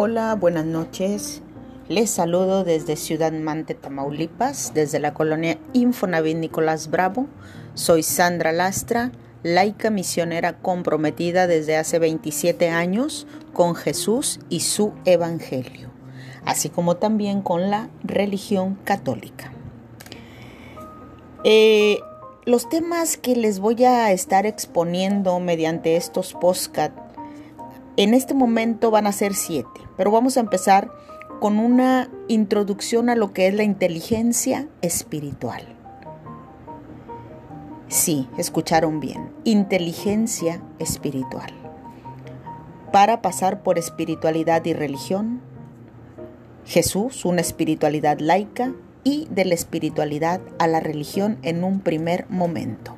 Hola, buenas noches. Les saludo desde Ciudad Mante, Tamaulipas, desde la colonia Infonavit Nicolás Bravo. Soy Sandra Lastra, laica misionera comprometida desde hace 27 años con Jesús y su Evangelio, así como también con la religión católica. Eh, los temas que les voy a estar exponiendo mediante estos postcat en este momento van a ser siete, pero vamos a empezar con una introducción a lo que es la inteligencia espiritual. Sí, escucharon bien, inteligencia espiritual. Para pasar por espiritualidad y religión, Jesús, una espiritualidad laica, y de la espiritualidad a la religión en un primer momento.